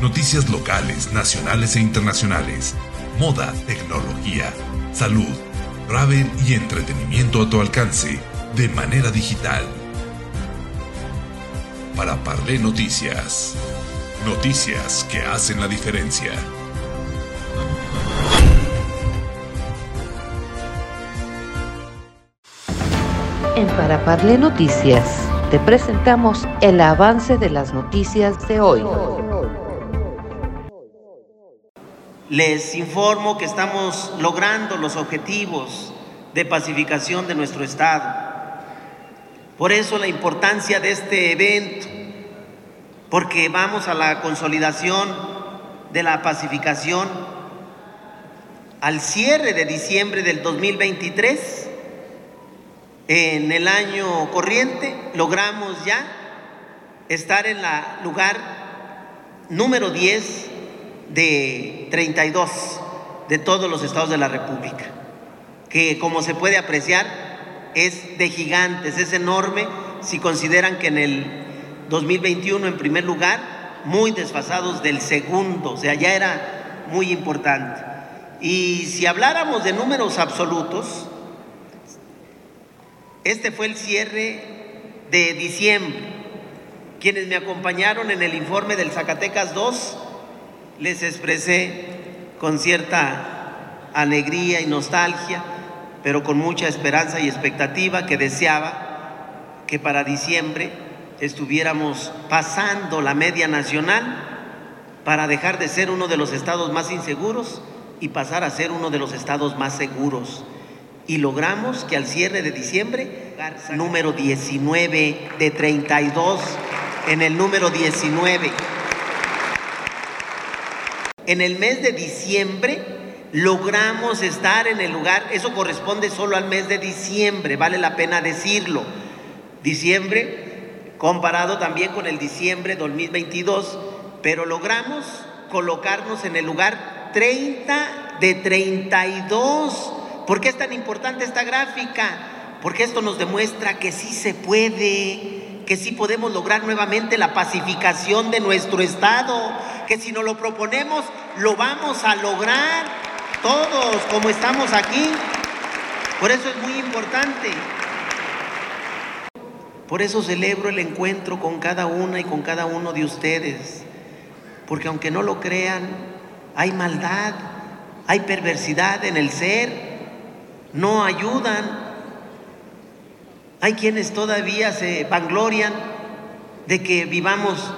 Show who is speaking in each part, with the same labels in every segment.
Speaker 1: Noticias locales, nacionales e internacionales. Moda, tecnología, salud, travel y entretenimiento a tu alcance de manera digital. Para Parle Noticias. Noticias que hacen la diferencia.
Speaker 2: En Para Parle Noticias te presentamos el avance de las noticias de hoy.
Speaker 3: Les informo que estamos logrando los objetivos de pacificación de nuestro Estado. Por eso la importancia de este evento, porque vamos a la consolidación de la pacificación al cierre de diciembre del 2023. En el año corriente logramos ya estar en la lugar número 10 de 32 de todos los estados de la República, que como se puede apreciar es de gigantes, es enorme si consideran que en el 2021 en primer lugar, muy desfasados del segundo, o sea, ya era muy importante. Y si habláramos de números absolutos, este fue el cierre de diciembre. Quienes me acompañaron en el informe del Zacatecas 2, les expresé con cierta alegría y nostalgia, pero con mucha esperanza y expectativa que deseaba que para diciembre estuviéramos pasando la media nacional para dejar de ser uno de los estados más inseguros y pasar a ser uno de los estados más seguros. Y logramos que al cierre de diciembre, número 19 de 32, en el número 19. En el mes de diciembre logramos estar en el lugar, eso corresponde solo al mes de diciembre, vale la pena decirlo. Diciembre comparado también con el diciembre 2022, pero logramos colocarnos en el lugar 30 de 32. ¿Por qué es tan importante esta gráfica? Porque esto nos demuestra que sí se puede, que sí podemos lograr nuevamente la pacificación de nuestro Estado, que si nos lo proponemos, lo vamos a lograr todos como estamos aquí. Por eso es muy importante. Por eso celebro el encuentro con cada una y con cada uno de ustedes. Porque aunque no lo crean, hay maldad, hay perversidad en el ser, no ayudan. Hay quienes todavía se vanglorian de que vivamos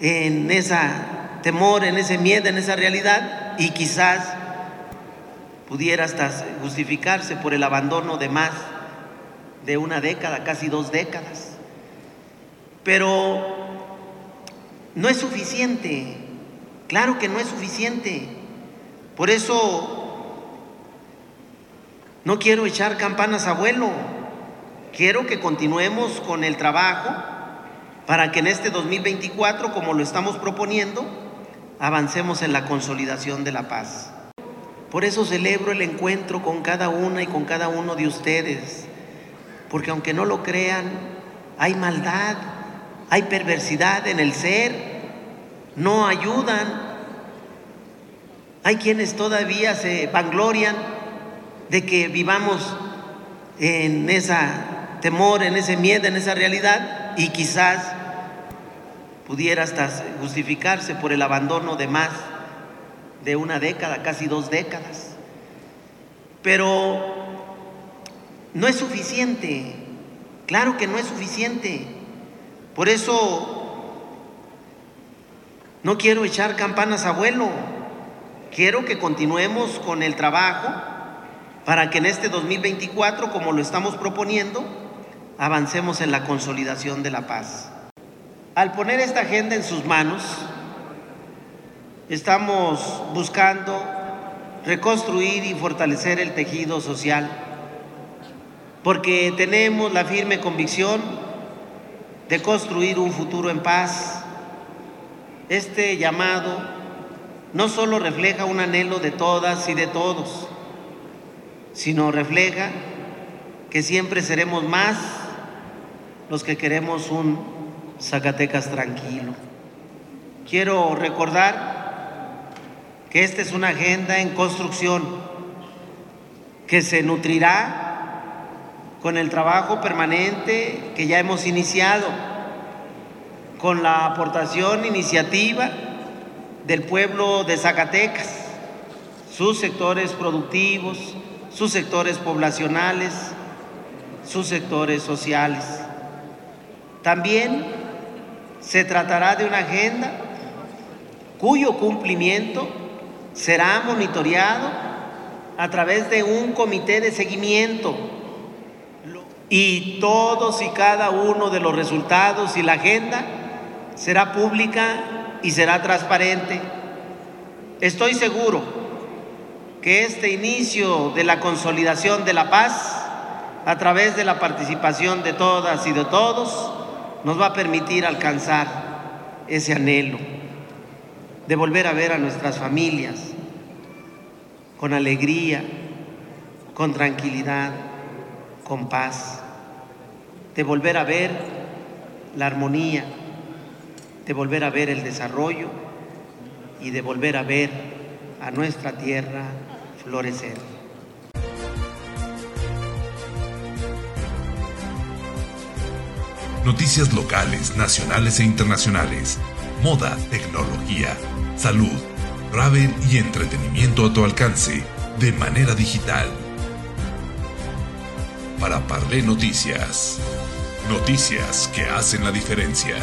Speaker 3: en esa temor, en ese miedo, en esa realidad y quizás pudiera hasta justificarse por el abandono de más de una década, casi dos décadas. Pero no es suficiente, claro que no es suficiente. Por eso no quiero echar campanas a vuelo, quiero que continuemos con el trabajo para que en este 2024, como lo estamos proponiendo, avancemos en la consolidación de la paz. Por eso celebro el encuentro con cada una y con cada uno de ustedes, porque aunque no lo crean, hay maldad, hay perversidad en el ser, no ayudan. Hay quienes todavía se vanglorian de que vivamos en esa temor, en ese miedo, en esa realidad y quizás pudiera hasta justificarse por el abandono de más de una década, casi dos décadas. Pero no es suficiente, claro que no es suficiente. Por eso no quiero echar campanas a vuelo, quiero que continuemos con el trabajo para que en este 2024, como lo estamos proponiendo, avancemos en la consolidación de la paz. Al poner esta agenda en sus manos, estamos buscando reconstruir y fortalecer el tejido social, porque tenemos la firme convicción de construir un futuro en paz. Este llamado no solo refleja un anhelo de todas y de todos, sino refleja que siempre seremos más los que queremos un Zacatecas tranquilo. Quiero recordar que esta es una agenda en construcción que se nutrirá con el trabajo permanente que ya hemos iniciado, con la aportación iniciativa del pueblo de Zacatecas, sus sectores productivos, sus sectores poblacionales, sus sectores sociales. También se tratará de una agenda cuyo cumplimiento será monitoreado a través de un comité de seguimiento y todos y cada uno de los resultados y la agenda será pública y será transparente. Estoy seguro que este inicio de la consolidación de la paz, a través de la participación de todas y de todos, nos va a permitir alcanzar ese anhelo de volver a ver a nuestras familias con alegría, con tranquilidad, con paz, de volver a ver la armonía, de volver a ver el desarrollo y de volver a ver a nuestra tierra florecer.
Speaker 1: Noticias locales, nacionales e internacionales, moda, tecnología, salud, travel y entretenimiento a tu alcance de manera digital. Para Parle Noticias. Noticias que hacen la diferencia.